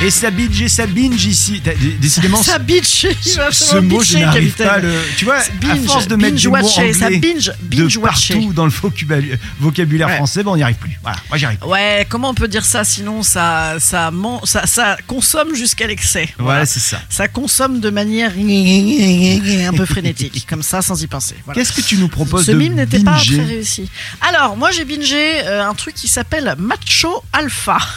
Et ça binge et ça binge ici. Décidément, Ça bitch, ce mot, je n'arrive pas le. Tu vois, à Binge, force de mettre du mot ça binge, binge de watcher. partout dans le vocabulaire, français, ben on n'y arrive plus. Voilà, moi j'y arrive. Ouais, comment on peut dire ça sinon ça, ça, man- ça, ça consomme jusqu'à l'excès. Voilà, c'est ça. Ça consomme de manière un peu frénétique, comme ça, sans y penser. Qu'est-ce que tu nous proposes Ce mime n'était pas très réussi. Alors, moi j'ai bingé euh, un truc qui s'appelle Macho Alpha.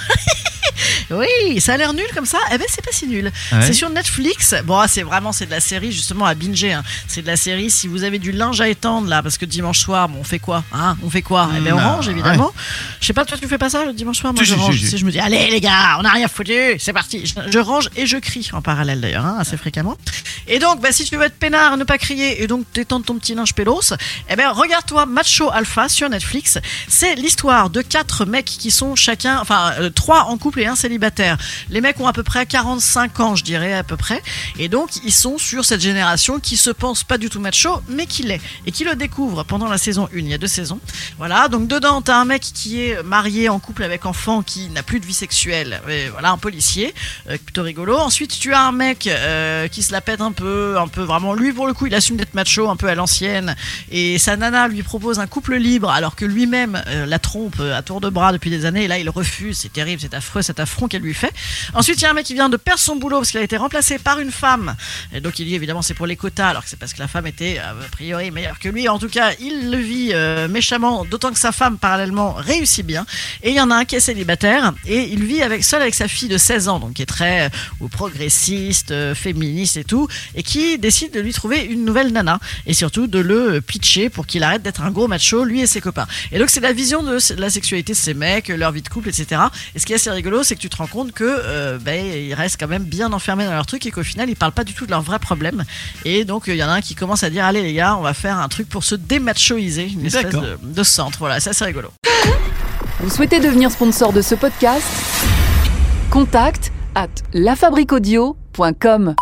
oui, ça a l'air nul comme ça. Eh ben, c'est pas si nul. Ouais. C'est sur Netflix. Bon, ah, c'est vraiment c'est de la série justement à binger. hein. C'est de la série. Si vous avez du linge à étendre là, parce que dimanche soir, bon, on fait quoi Hein? On fait quoi? Eh ben, on range ouais. évidemment. Je sais pas, toi tu fais pas ça le dimanche soir? Moi je range. si, je me dis, allez les gars, on n'a rien foutu, c'est parti. Je, je range et je crie en parallèle d'ailleurs, hein, assez fréquemment. Et donc, bah, si tu veux être peinard, ne pas crier et donc t'étendre ton petit linge pélos, eh ben regarde-toi Macho Alpha sur Netflix. C'est l'histoire de quatre mecs qui sont chacun, enfin euh, trois en couple et un célibataire. Les mecs ont à peu près 45 ans, je dirais à peu près, et donc ils sont sur cette génération qui se pense pas du tout macho, mais qui l'est et qui le découvre pendant la saison 1. Il y a deux saisons. Voilà, donc dedans t'as un mec qui est marié en couple avec enfant, qui n'a plus de vie sexuelle, et voilà un policier, euh, plutôt rigolo. Ensuite tu as un mec euh, qui se la pète un peu, un peu vraiment. Lui pour le coup il assume d'être macho, un peu à l'ancienne, et sa nana lui propose un couple libre alors que lui-même euh, la trompe euh, à tour de bras depuis des années. Et là il refuse, c'est terrible, c'est affreux, cet affront qu'elle lui fait. Ensuite il y a un mec qui vient de perdre son boulot parce qu'il a été remplacé par une femme, et donc il dit évidemment c'est pour les quotas alors que c'est parce que la femme était euh, a priori meilleure que lui. En tout cas il le vit méchamment, d'autant que sa femme parallèlement réussit bien. Et il y en a un qui est célibataire et il vit avec seul avec sa fille de 16 ans, donc qui est très euh, progressiste, féministe et tout, et qui décide de lui trouver une nouvelle nana et surtout de le pitcher pour qu'il arrête d'être un gros macho, lui et ses copains. Et donc c'est la vision de la sexualité de ces mecs, leur vie de couple, etc. Et ce qui est assez rigolo, c'est que tu te rends compte que euh, ben, ils restent quand même bien enfermés dans leur truc et qu'au final ils parlent pas du tout de leurs vrais problèmes. Et donc il y en a un qui commence à dire allez les gars, on va faire un truc pour se démachoiser, une espèce de centre. Voilà, ça c'est rigolo. Vous souhaitez devenir sponsor de ce podcast? Contact à lafabriquaudio.com.